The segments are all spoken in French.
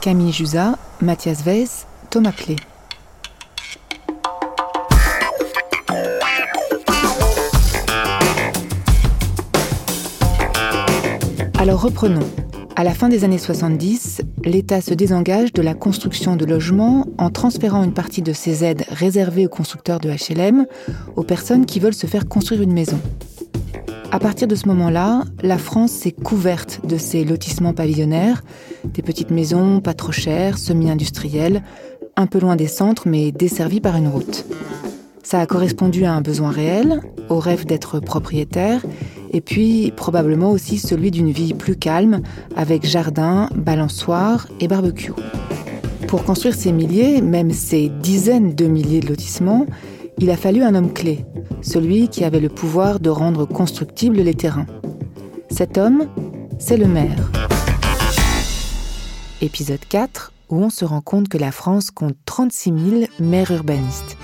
Camille Jusa, Mathias Weiss, Thomas Clé. Alors reprenons. À la fin des années 70, l'État se désengage de la construction de logements en transférant une partie de ses aides réservées aux constructeurs de HLM aux personnes qui veulent se faire construire une maison. À partir de ce moment-là, la France s'est couverte de ces lotissements pavillonnaires, des petites maisons pas trop chères, semi-industrielles, un peu loin des centres mais desservies par une route. Ça a correspondu à un besoin réel, au rêve d'être propriétaire, et puis probablement aussi celui d'une vie plus calme, avec jardin, balançoire et barbecue. Pour construire ces milliers, même ces dizaines de milliers de lotissements, il a fallu un homme clé, celui qui avait le pouvoir de rendre constructibles les terrains. Cet homme, c'est le maire. Épisode 4, où on se rend compte que la France compte 36 000 maires urbanistes.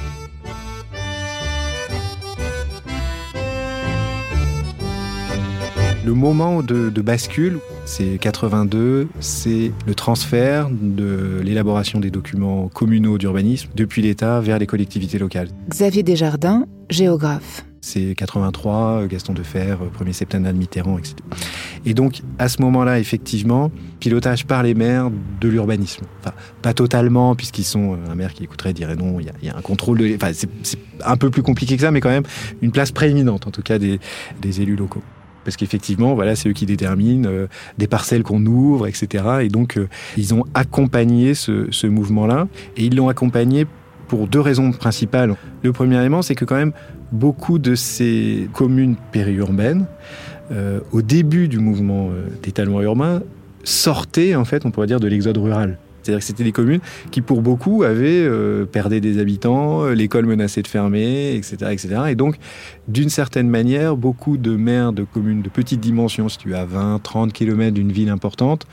Le moment de, bascule, c'est 82, c'est le transfert de l'élaboration des documents communaux d'urbanisme depuis l'État vers les collectivités locales. Xavier Desjardins, géographe. C'est 83, Gaston Defer, premier septennat de Mitterrand, etc. Et donc, à ce moment-là, effectivement, pilotage par les maires de l'urbanisme. Enfin, pas totalement, puisqu'ils sont euh, un maire qui écouterait dirait non, il y, a un contrôle de. Enfin, c'est un peu plus compliqué que ça, mais quand même une place prééminente, en tout cas, des élus locaux parce qu'effectivement, voilà, c'est eux qui déterminent euh, des parcelles qu'on ouvre, etc. Et donc, euh, ils ont accompagné ce, mouvement-là, et ils l'ont accompagné pour deux raisons principales. Le premier élément, c'est que quand même beaucoup de ces communes périurbaines, euh, au début du mouvement d'étalement urbain, sortaient en fait, on pourrait dire, de l'exode rural. C'est-à-dire que c'était des communes qui, pour beaucoup, avaient euh, perdu des habitants, euh, l'école menaçait de fermer, etc. etc. Et donc, d'une certaine manière, beaucoup de maires de communes de petite dimension, situées à 20, 30 km d'une ville importante,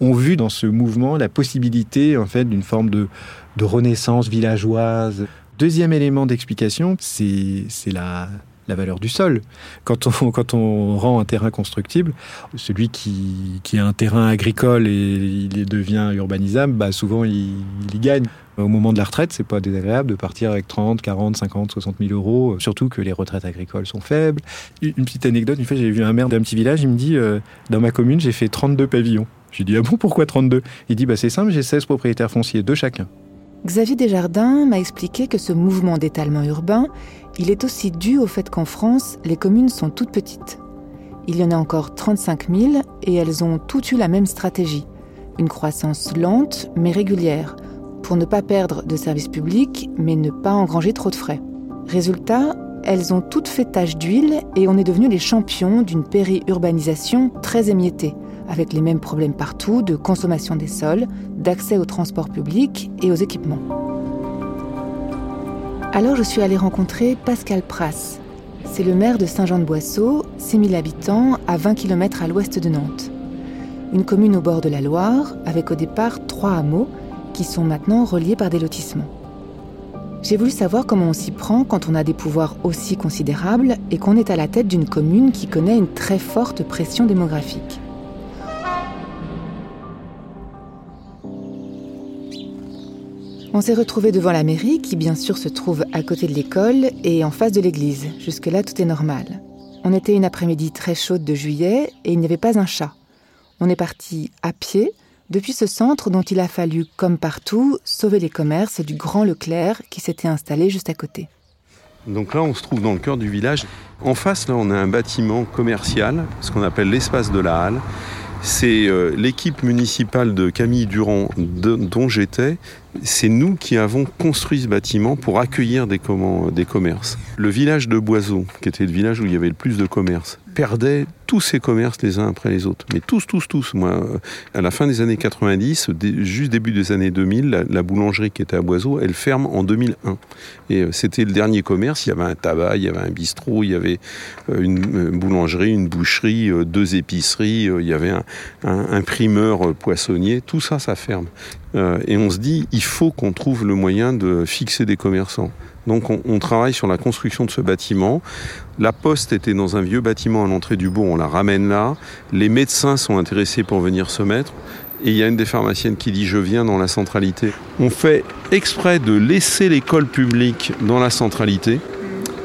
ont vu dans ce mouvement la possibilité, en fait, d'une forme de, de renaissance villageoise. Deuxième élément d'explication, c'est la, la valeur du sol. Quand on, rend un terrain constructible, celui qui, a un terrain agricole et il devient urbanisable, bah souvent il, y gagne. Au moment de la retraite, c'est pas désagréable de partir avec 30, 40, 50, 60 000 euros, surtout que les retraites agricoles sont faibles. Une petite anecdote, une fois j'ai vu un maire d'un petit village, il me dit euh, Dans ma commune, j'ai fait 32 pavillons. Je lui dis Ah bon, pourquoi 32 Il dit bah, C'est simple, j'ai 16 propriétaires fonciers, deux chacun. Xavier Desjardins m'a expliqué que ce mouvement d'étalement urbain, il est aussi dû au fait qu'en France, les communes sont toutes petites. Il y en a encore 35 000 et elles ont toutes eu la même stratégie. Une croissance lente mais régulière, pour ne pas perdre de services publics mais ne pas engranger trop de frais. Résultat, elles ont toutes fait tache d'huile et on est devenu les champions d'une périurbanisation très émiettée avec les mêmes problèmes partout de consommation des sols, d'accès aux transports publics et aux équipements. Alors je suis allée rencontrer Pascal Pras. C'est le maire de Saint-Jean-de-Boisseau, 6000 habitants, à 20 km à l'ouest de Nantes. Une commune au bord de la Loire, avec au départ trois hameaux, qui sont maintenant reliés par des lotissements. J'ai voulu savoir comment on s'y prend quand on a des pouvoirs aussi considérables et qu'on est à la tête d'une commune qui connaît une très forte pression démographique. On s'est retrouvé devant la mairie, qui bien sûr se trouve à côté de l'école et en face de l'église. Jusque-là, tout est normal. On était une après-midi très chaude de juillet et il n'y avait pas un chat. On est parti à pied depuis ce centre dont il a fallu, comme partout, sauver les commerces du Grand Leclerc qui s'était installé juste à côté. Donc là, on se trouve dans le cœur du village. En face, là, on a un bâtiment commercial, ce qu'on appelle l'espace de la halle. C'est euh, l'équipe municipale de Camille Durand, dont j'étais, c'est nous qui avons construit ce bâtiment pour accueillir des, commerces. Le village de Boiseau, qui était le village où il y avait le plus de commerces, perdait tous ses commerces les uns après les autres. Mais tous, tous, tous. Moi, euh, à la fin des années 90, juste début des années 2000, la, boulangerie qui était à Boiseau, elle ferme en 2001. Et euh, c'était le dernier commerce. Il y avait un tabac, il y avait un bistrot, il y avait euh, une boulangerie, une boucherie, deux épiceries, il y avait un, un primeur poissonnier. Tout ça, ça ferme. Et on se dit, il faut qu'on trouve le moyen de fixer des commerçants. Donc on, travaille sur la construction de ce bâtiment. La poste était dans un vieux bâtiment à l'entrée du bourg, on la ramène là. Les médecins sont intéressés pour venir se mettre. et il y a une des pharmaciennes qui dit je viens dans la centralité. On fait exprès de laisser l'école publique dans la centralité.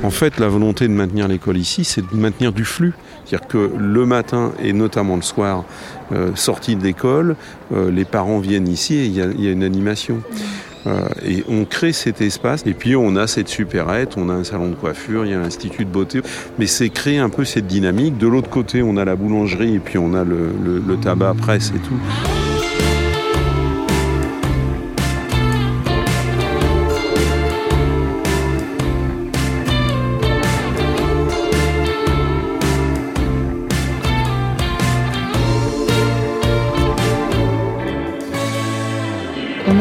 En fait, la volonté de maintenir l'école ici, c'est de maintenir du flux. C'est-à-dire que le matin et notamment le soir, euh, sortie de l'école, euh, les parents viennent ici et il y, a une animation. Euh, et on crée cet espace. Et puis on a cette supérette, on a un salon de coiffure, il y a l'institut de beauté. Mais c'est créer un peu cette dynamique. De l'autre côté, on a la boulangerie et puis on a le, le tabac presse et tout.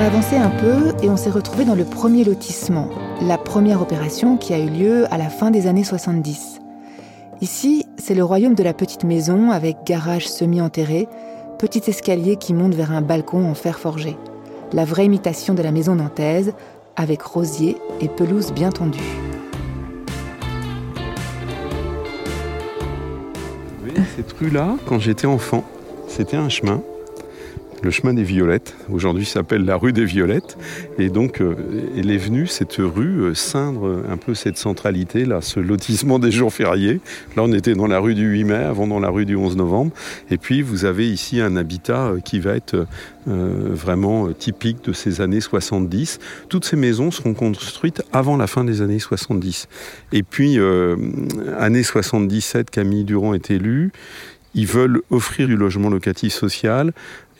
Avancé un peu et on s'est retrouvé dans le premier lotissement, la première opération qui a eu lieu à la fin des années 70. Ici, c'est le royaume de la petite maison avec garage semi-enterré, petit escalier qui monte vers un balcon en fer forgé. La vraie imitation de la maison nantaise, avec rosier et pelouse bien tendue. cette rue-là, quand j'étais enfant, c'était un chemin le chemin des Violettes. Aujourd'hui, s'appelle la rue des Violettes. Et donc, euh, elle est venue, cette rue, euh, ceindre un peu cette centralité, là, ce lotissement des jours fériés. Là, on était dans la rue du 8 mai, avant dans la rue du 11 novembre. Et puis, vous avez ici un habitat euh, qui va être vraiment typique de ces années 70. Toutes ces maisons seront construites avant la fin des années 70. Et puis, année 77, Camille Durand est élue. Ils veulent offrir du logement locatif social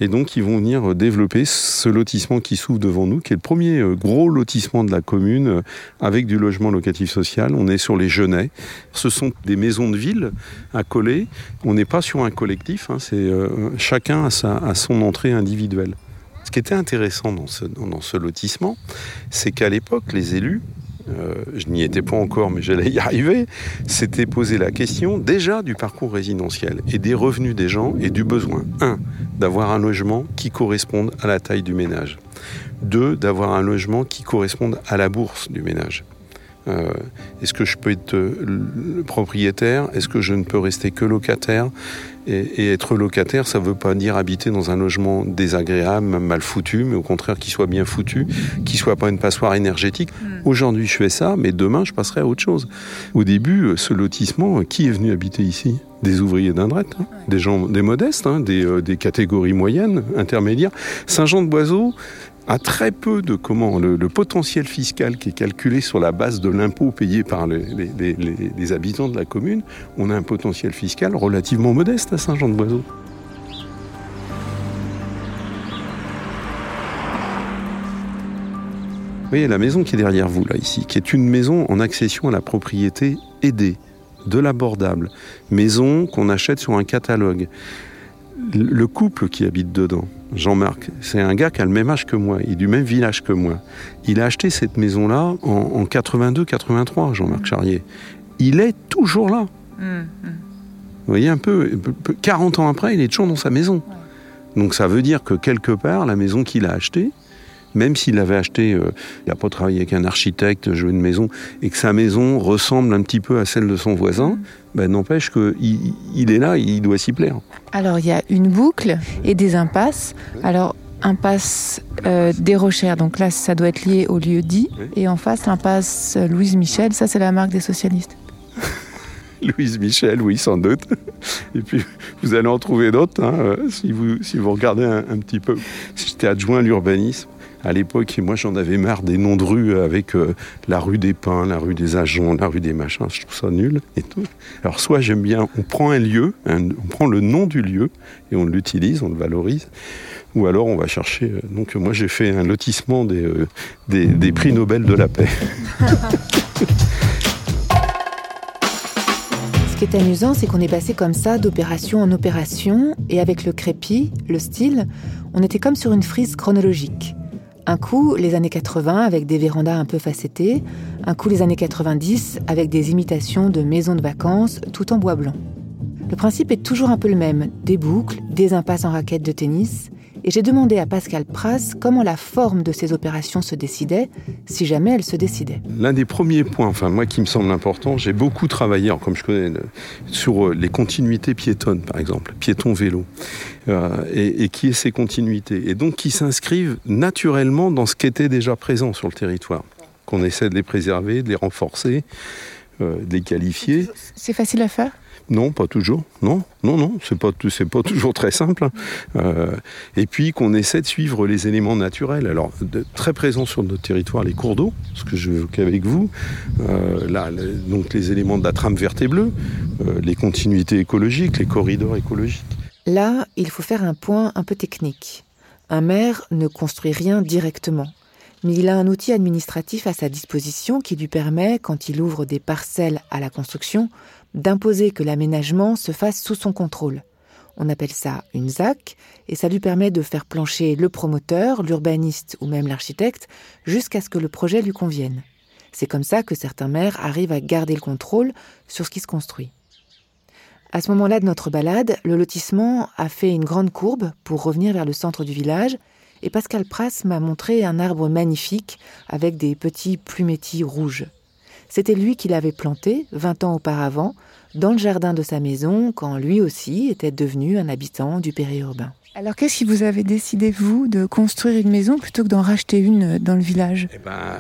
et donc, ils vont venir développer ce lotissement qui s'ouvre devant nous, qui est le premier euh, gros lotissement de la commune euh, avec du logement locatif social. On est sur les Genêts. Ce sont des maisons de ville accolées. On n'est pas sur un collectif. Hein, euh, chacun a, son entrée individuelle. Ce qui était intéressant dans ce lotissement, c'est qu'à l'époque, les élus euh, je n'y étais pas encore, mais j'allais y arriver, c'était poser la question déjà du parcours résidentiel et des revenus des gens et du besoin. Un, d'avoir un logement qui corresponde à la taille du ménage. Deux, d'avoir un logement qui corresponde à la bourse du ménage. Euh, est-ce que je peux être euh, propriétaire? Est-ce que je ne peux rester que locataire? Et, être locataire, ça ne veut pas dire habiter dans un logement désagréable, mal foutu, mais au contraire qu'il soit bien foutu, qu'il soit pas une passoire énergétique. Hmm. Aujourd'hui, je fais ça, mais demain, je passerai à autre chose. Au début, euh, ce lotissement, qui est venu habiter ici? Des ouvriers d'Indrette, hein des gens, des modestes, hein, des, des, catégories moyennes, intermédiaires. Saint-Jean-de-Boiseau, a très peu de comment le, potentiel fiscal qui est calculé sur la base de l'impôt payé par les, habitants de la commune, on a un potentiel fiscal relativement modeste à Saint-Jean-de-Boiseau. Vous voyez la maison qui est derrière vous, là, ici, qui est une maison en accession à la propriété aidée, de l'abordable, maison qu'on achète sur un catalogue. Le couple qui habite dedans, Jean-Marc, c'est un gars qui a le même âge que moi, il est du même village que moi. Il a acheté cette maison-là en, 82-83, Jean-Marc Charrier. Il est toujours là. Mmh, mmh. Vous voyez un peu, 40 ans après, il est toujours dans sa maison. Donc ça veut dire que quelque part, la maison qu'il a achetée, même s'il avait acheté, euh, il n'a pas travaillé avec un architecte, joué une maison, et que sa maison ressemble un petit peu à celle de son voisin, mm. ben, n'empêche qu'il il est là, il doit s'y plaire. Alors il y a une boucle et des impasses. Alors impasse euh, des Rochères, donc là ça doit être lié au lieu dit, et en face l'impasse Louise Michel, ça c'est la marque des socialistes. Louise Michel, oui, sans doute. Et puis, vous allez en trouver d'autres, hein, euh, si, vous, si vous regardez un, un petit peu. J'étais adjoint à l'urbanisme à l'époque, moi j'en avais marre des noms de rues avec euh, la rue des Pins, la rue des Agents, la rue des Machins, je trouve ça nul et tout. Alors soit j'aime bien, on prend un lieu, on prend le nom du lieu et on l'utilise, on le valorise, ou alors on va chercher. Euh, donc moi j'ai fait un lotissement des, euh, des, des prix Nobel de la paix. Ce qui est amusant, c'est qu'on est passé comme ça d'opération en opération, et avec le crépi, le style, on était comme sur une frise chronologique. Un coup, les années 80 avec des vérandas un peu facettées, un coup, les années 90 avec des imitations de maisons de vacances tout en bois blanc. Le principe est toujours un peu le même, des boucles, des impasses en raquettes de tennis et j'ai demandé à Pascal Pras comment la forme de ces opérations se décidait, si jamais elle se décidait. L'un des premiers points, enfin moi qui me semble important, j'ai beaucoup travaillé, comme je connais, sur euh, les continuités piétonnes par exemple, piéton-vélo, euh, et, qui est ces continuités, et donc qui s'inscrivent naturellement dans ce qui était déjà présent sur le territoire, qu'on essaie de les préserver, de les renforcer, euh, de les qualifier. C'est facile à faire? Non, pas toujours. Non, non, non, c'est pas, pas toujours très simple. Euh, et puis qu'on essaie de suivre les éléments naturels. Alors, très présents sur notre territoire, les cours d'eau, ce que je avec vous. Euh, là, donc les éléments de la trame verte et bleue, euh, les continuités écologiques, les corridors écologiques. Là, il faut faire un point un peu technique. Un maire ne construit rien directement mais il a un outil administratif à sa disposition qui lui permet, quand il ouvre des parcelles à la construction, d'imposer que l'aménagement se fasse sous son contrôle. On appelle ça une ZAC, et ça lui permet de faire plancher le promoteur, l'urbaniste ou même l'architecte, jusqu'à ce que le projet lui convienne. C'est comme ça que certains maires arrivent à garder le contrôle sur ce qui se construit. À ce moment-là de notre balade, le lotissement a fait une grande courbe pour revenir vers le centre du village, et Pascal Pras m'a montré un arbre magnifique avec des petits plumétis rouges. C'était lui qui l'avait planté, vingt ans auparavant, dans le jardin de sa maison, quand lui aussi était devenu un habitant du périurbain. Alors qu'est-ce qui vous avez décidé, vous, de construire une maison plutôt que d'en racheter une dans le village? Eh ben,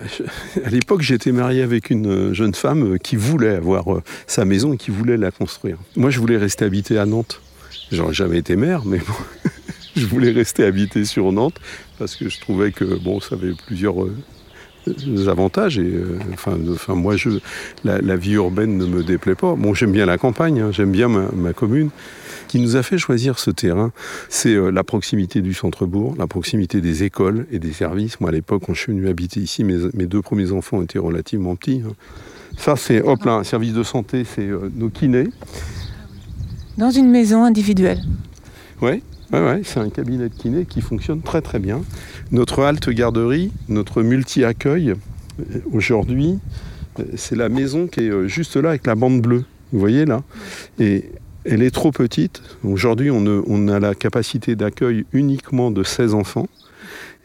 À l'époque, j'étais marié avec une jeune femme qui voulait avoir euh, sa maison et qui voulait la construire. Moi, je voulais rester habité à Nantes. J'aurais jamais été maire, mais bon, je voulais rester habité sur Nantes parce que je trouvais que bon, ça avait plusieurs euh, avantages. Et, euh, enfin, enfin, moi, je, la, vie urbaine ne me déplaît pas. Bon, j'aime bien la campagne, hein, j'aime bien ma, commune. Ce qui nous a fait choisir ce terrain, c'est euh, la proximité du centre-bourg, la proximité des écoles et des services. Moi, à l'époque, quand je suis venu habiter ici, mes, mes deux premiers enfants étaient relativement petits. Hein. Ça, c'est, hop là, un service de santé, c'est euh, nos kinés. Dans une maison individuelle Oui, Ouais, c'est un cabinet de kiné qui fonctionne très très bien. Notre halte garderie, notre multi-accueil, euh, aujourd'hui, euh, c'est la maison qui est euh, juste là avec la bande bleue. Vous voyez là Et elle est trop petite. Aujourd'hui, on, on, a la capacité d'accueil uniquement de 16 enfants.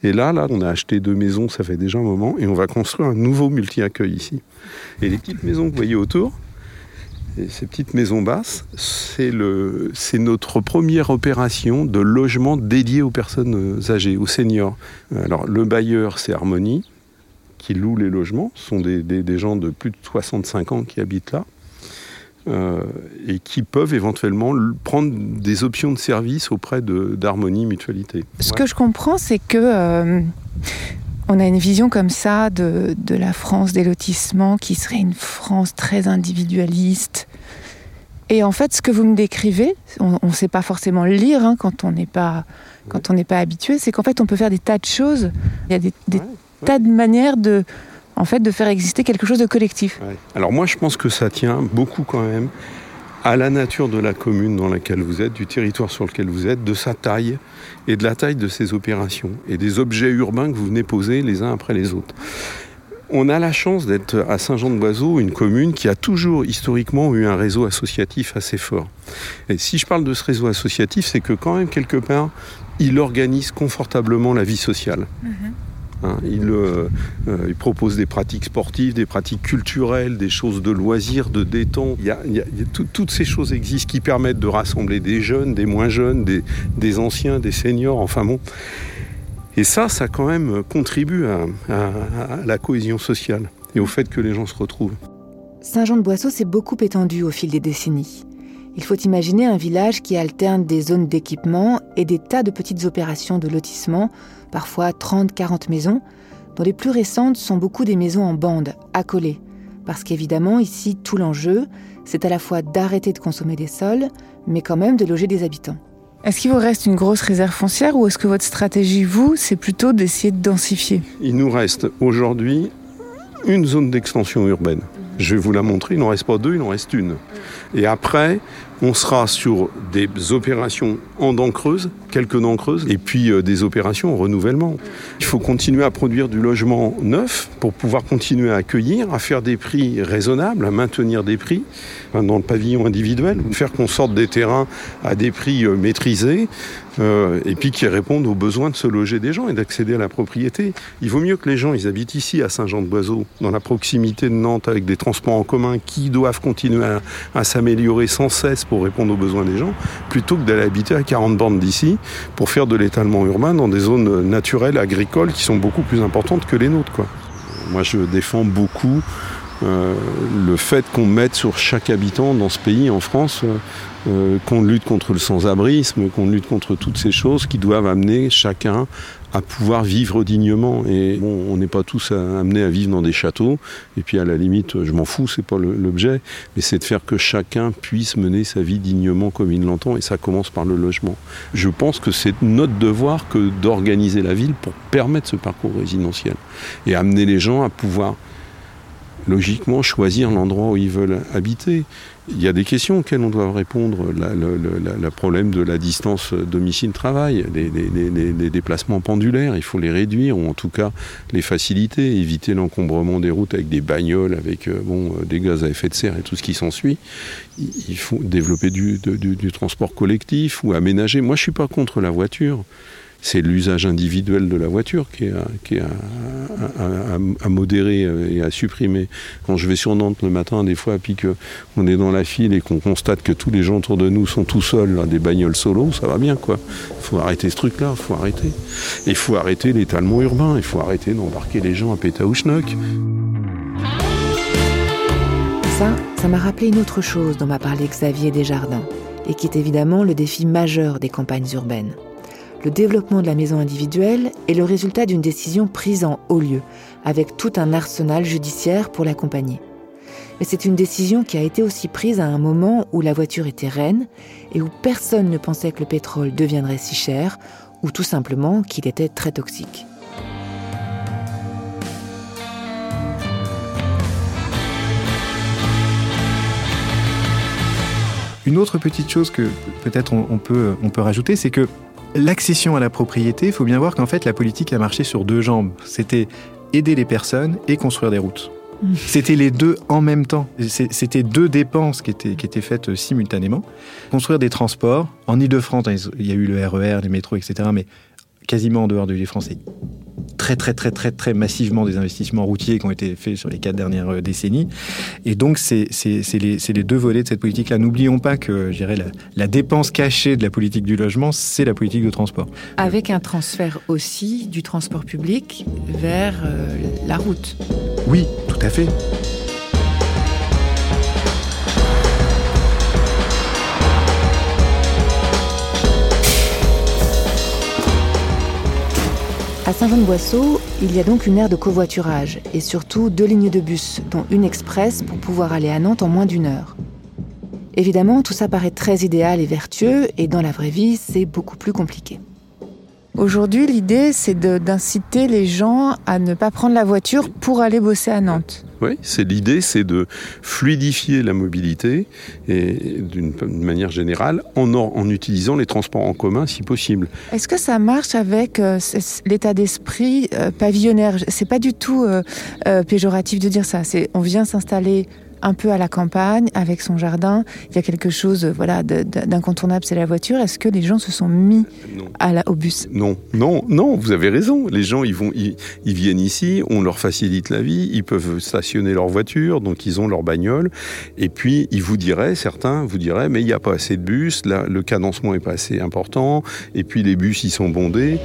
Et là, là, on a acheté deux maisons, ça fait déjà un moment, et on va construire un nouveau multi-accueil ici. Et les petites maisons que vous voyez autour, ces petites maisons basses, c'est notre première opération de logement dédié aux personnes âgées, aux seniors. Alors le bailleur, c'est Harmonie, qui loue les logements. Ce sont des, gens de plus de 65 ans qui habitent là. Euh, et qui peuvent éventuellement prendre des options de service auprès d'Harmonie Mutualité. Ce que je comprends, c'est que euh, on a une vision comme ça de, la France des lotissements qui serait une France très individualiste. Et en fait, ce que vous me décrivez, on ne sait pas forcément lire hein, quand on n'est pas quand on n'est pas habitué, c'est qu'en fait on peut faire des tas de choses. Il y a des, tas de manières de en fait de faire exister quelque chose de collectif. Alors moi, je pense que ça tient beaucoup quand même à la nature de la commune dans laquelle vous êtes, du territoire sur lequel vous êtes, de sa taille et de la taille de ses opérations et des objets urbains que vous venez poser les uns après les autres. On a la chance d'être à Saint-Jean-de-Boiseau, une commune qui a toujours historiquement eu un réseau associatif assez fort. Et si je parle de ce réseau associatif, c'est que quand même quelque part, il organise confortablement la vie sociale. Mhm. Hein, euh, euh, il, propose des pratiques sportives, des pratiques culturelles, des choses de loisirs, de détente. Il toutes ces choses existent qui permettent de rassembler des jeunes, des moins jeunes, des, anciens, des seniors, enfin bon. Et ça, ça quand même contribue à, à la cohésion sociale et au fait que les gens se retrouvent. Saint-Jean-de-Boisseau s'est beaucoup étendu au fil des décennies. Il faut imaginer un village qui alterne des zones d'équipement et des tas de petites opérations de lotissement parfois 30-40 maisons, dont les plus récentes sont beaucoup des maisons en bande, accolées. Parce qu'évidemment, ici, tout l'enjeu, c'est à la fois d'arrêter de consommer des sols, mais quand même de loger des habitants. Est-ce qu'il vous reste une grosse réserve foncière ou est-ce que votre stratégie, vous, c'est plutôt d'essayer de densifier? Il nous reste aujourd'hui une zone d'extension urbaine. Je vais vous la montrer, il n'en reste pas deux, il en reste une. Et après, On sera sur des opérations en dents creuses, quelques dents creuses, et puis euh, des opérations en renouvellement. Il faut continuer à produire du logement neuf pour pouvoir continuer à accueillir, à faire des prix raisonnables, à maintenir des prix dans le pavillon individuel, faire qu'on sorte des terrains à des prix euh, maîtrisés, euh, et puis qui répondent aux besoins de se loger des gens et d'accéder à la propriété. Il vaut mieux que les gens, ils habitent ici à Saint-Jean-de-Boiseau, dans la proximité de Nantes, avec des transports en commun qui doivent continuer à, s'améliorer sans cesse pour répondre aux besoins des gens, plutôt que d'aller habiter à 40 bandes d'ici pour faire de l'étalement urbain dans des zones naturelles, agricoles, qui sont beaucoup plus importantes que les nôtres. Moi, je défends beaucoup euh, le fait qu'on mette sur chaque habitant dans ce pays, en France, euh, euh, qu'on lutte contre le sans-abrisme, qu'on lutte contre toutes ces choses qui doivent amener chacun à pouvoir vivre dignement. Et on n'est pas tous amenés à vivre dans des châteaux. Et puis à la limite, je m'en fous, c'est pas l'objet, mais c'est de faire que chacun puisse mener sa vie dignement comme il l'entend. Et ça commence par le logement. Je pense que c'est notre devoir que d'organiser la ville pour permettre ce parcours résidentiel et amener les gens à pouvoir logiquement choisir l'endroit où ils veulent habiter. Il y a des questions auxquelles on doit répondre. Le problème de la distance domicile-travail, les, déplacements pendulaires, il faut les réduire ou en tout cas les faciliter, éviter l'encombrement des routes avec des bagnoles, avec euh, bon, euh, des gaz à effet de serre et tout ce qui s'ensuit. Il faut développer du, du, transport collectif ou aménager. Moi, je ne suis pas contre la voiture c'est l'usage individuel de la voiture qui est, à, modérer et à supprimer. Quand je vais sur Nantes le matin, des fois, puis qu'on est dans la file et qu'on constate que tous les gens autour de nous sont tout seuls, des bagnoles solo, ça va bien, quoi. Il faut arrêter ce truc-là, il faut arrêter. Il faut arrêter l'étalement urbain, il faut arrêter d'embarquer les gens à Pétaouchnok. Ça, ça m'a rappelé une autre chose dont m'a parlé Xavier Desjardins, et qui est évidemment le défi majeur des campagnes urbaines le développement de la maison individuelle est le résultat d'une décision prise en haut lieu, avec tout un arsenal judiciaire pour l'accompagner. Mais c'est une décision qui a été aussi prise à un moment où la voiture était reine et où personne ne pensait que le pétrole deviendrait si cher, ou tout simplement qu'il était très toxique. Une autre petite chose que peut-être on, peut, on peut rajouter, c'est que L'accession à la propriété, il faut bien voir qu'en fait, la politique a marché sur deux jambes. C'était aider les personnes et construire des routes. Mmh. C'était les deux en même temps. C'était deux dépenses qui étaient, qui étaient faites simultanément. Construire des transports. En Ile-de-France, il y a eu le RER, e les métros, etc. Mais quasiment en dehors de l'Île-de-France, très très très très très massivement des investissements routiers qui ont été faits sur les quatre dernières euh, décennies. Et donc c'est les, les, deux volets de cette politique-là. N'oublions pas que je dirais, la, la, dépense cachée de la politique du logement, c'est la politique de transport. Avec un transfert aussi du transport public vers euh, la route. Oui, tout à fait. À Saint-Jean-de-Boisseau, il y a donc une aire de covoiturage et surtout deux lignes de bus, dont une express pour pouvoir aller à Nantes en moins d'une heure. Évidemment, tout ça paraît très idéal et vertueux, et dans la vraie vie, c'est beaucoup plus compliqué. Aujourd'hui, l'idée, c'est d'inciter les gens à ne pas prendre la voiture pour aller bosser à Nantes. Oui, c'est l'idée, c'est de fluidifier la mobilité et d'une manière générale en, en, utilisant les transports en commun si possible. Est-ce que ça marche avec euh, l'état d'esprit euh, pavillonnaire? C'est pas du tout euh, péjoratif de dire ça. C'est on vient s'installer un peu à la campagne, avec son jardin. Il y a quelque chose voilà, d'incontournable, c'est la voiture. Est-ce que les gens se sont mis à la, au bus? Non, non, non, vous avez raison. Les gens, ils, vont, ils, viennent ici, on leur facilite la vie, ils peuvent stationner leur voiture, donc ils ont leur bagnole. Et puis, ils vous diraient, certains vous diraient, mais il n'y a pas assez de bus, là, le cadencement n'est pas assez important, et puis les bus, ils sont bondés.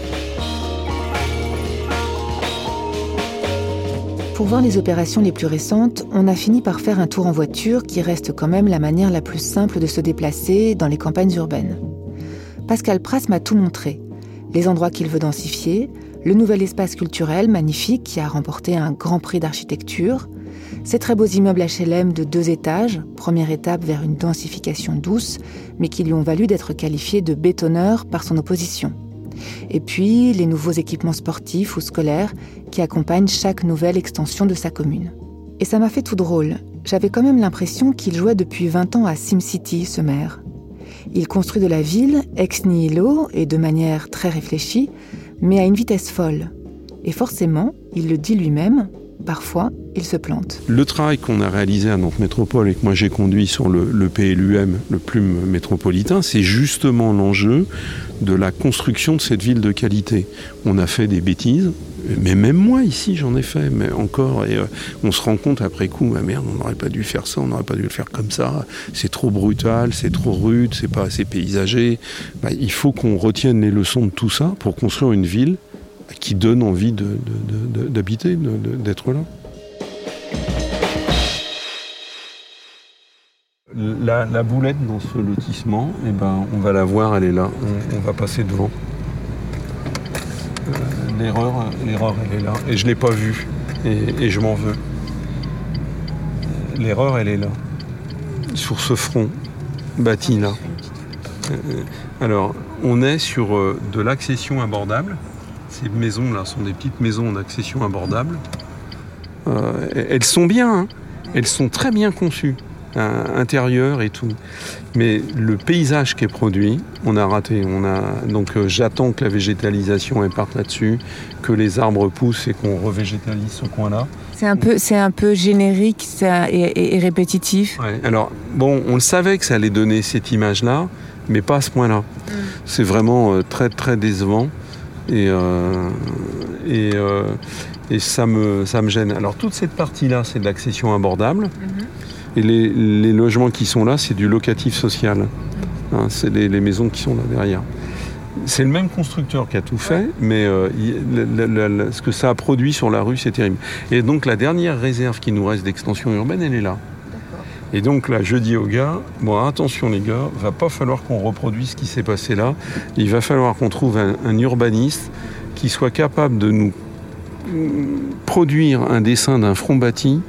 Pour voir les opérations les plus récentes, on a fini par faire un tour en voiture qui reste quand même la manière la plus simple de se déplacer dans les campagnes urbaines. Pascal Pras m'a tout montré. Les endroits qu'il veut densifier, le nouvel espace culturel magnifique qui a remporté un grand prix d'architecture, ces très beaux immeubles HLM de deux étages, première étape vers une densification douce, mais qui lui ont valu d'être qualifié de bétonneur par son opposition. Et puis les nouveaux équipements sportifs ou scolaires qui accompagnent chaque nouvelle extension de sa commune. Et ça m'a fait tout drôle. j'avais quand même l'impression qu'il jouait depuis 20 ans à SimCity, ce maire. Il construit de la ville ex nihilo et de manière très réfléchie, mais à une vitesse folle. Et forcément, il le dit lui-même, parfois, il se plante. Le travail qu'on a réalisé à Nantes Métropole et que moi j'ai conduit sur le, PLUM, le plume métropolitain, c'est justement l'enjeu de la construction de cette ville de qualité. On a fait des bêtises, mais même moi ici j'en ai fait, mais encore, et euh, on se rend compte après coup, ah merde, on n'aurait pas dû faire ça, on n'aurait pas dû le faire comme ça, c'est trop brutal, c'est trop rude, c'est pas assez paysager. Bah, il faut qu'on retienne les leçons de tout ça pour construire une ville qui donne envie d'habiter, d'être là. La, boulette dans ce lotissement, eh ben, on va la voir, elle est là. On, va passer devant. Euh, l'erreur, elle est là. Et je ne l'ai pas vue. Et, je m'en veux. L'erreur, elle est là. Sur ce front bâti là. Euh, alors, on est sur euh, de l'accession abordable. Ces maisons-là sont des petites maisons d'accession abordable. elles sont bien, hein. elles sont très bien conçues intérieur et tout. Mais le paysage qui est produit, on a raté. On a, donc euh, j'attends que la végétalisation parte là-dessus, que les arbres poussent et qu'on revégétalise ce coin-là. C'est un peu, c'est un peu générique et, répétitif. alors bon, on le savait que ça allait donner cette image-là, mais pas à ce point-là. Mm. C'est vraiment euh, très très décevant et euh, et, et ça me ça me gêne. Alors toute cette partie-là, c'est de l'accession abordable. Mm-hmm. Et les, logements qui sont là, c'est du locatif social. Hein, c'est les, maisons qui sont là derrière. C'est le même constructeur qui a tout fait, mais euh, ce que ça a produit sur la rue, c'est terrible. Et donc la dernière réserve qui nous reste d'extension urbaine, elle est là. Et donc là, je dis aux gars, bon attention les gars, va pas falloir qu'on reproduise ce qui s'est passé là. Il va falloir qu'on trouve un urbaniste qui soit capable de nous produire un dessin d'un front bâti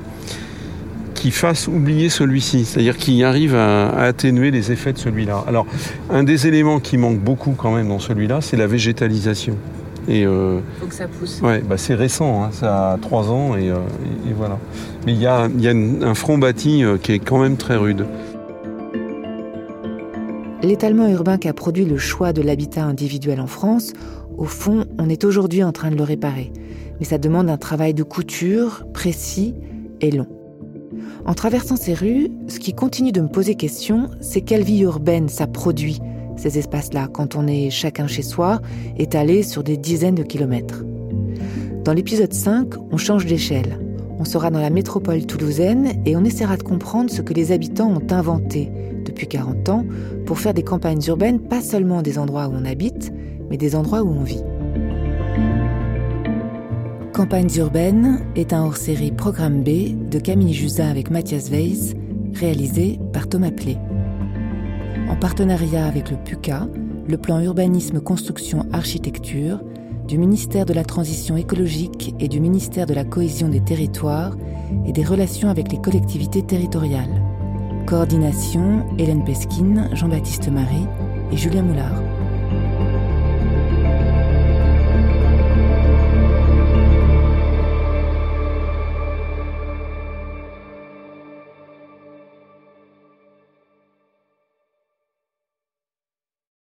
qui fasse oublier celui-ci, c'est-à-dire qui arrive à, atténuer les effets de celui-là. Alors, un des éléments qui manque beaucoup quand même dans celui-là, c'est la végétalisation. Et euh, faut que ça pousse. Ouais, bah c'est récent, hein, ça a trois ans et, euh, voilà. Mais il y a, y a un front bâti euh, qui est quand même très rude. L'étalement urbain qui a produit le choix de l'habitat individuel en France, au fond, on est aujourd'hui en train de le réparer. Mais ça demande un travail de couture précis et long. En traversant ces rues, ce qui continue de me poser question, c'est quelle vie urbaine ça produit, ces espaces-là, quand on est chacun chez soi, étalé sur des dizaines de kilomètres. Dans l'épisode 5, on change d'échelle. On sera dans la métropole toulousaine et on essaiera de comprendre ce que les habitants ont inventé depuis 40 ans pour faire des campagnes urbaines pas seulement des endroits où on habite, mais des endroits où on vit. Campagnes urbaines est un hors-série Programme B de Camille Jusin avec Mathias Weiss, réalisé par Thomas Plé. En partenariat avec le PUCA, le plan urbanisme construction architecture, du ministère de la Transition écologique et du ministère de la Cohésion des territoires et des relations avec les collectivités territoriales. Coordination Hélène Pesquine, Jean-Baptiste Marie et Julien Moulard.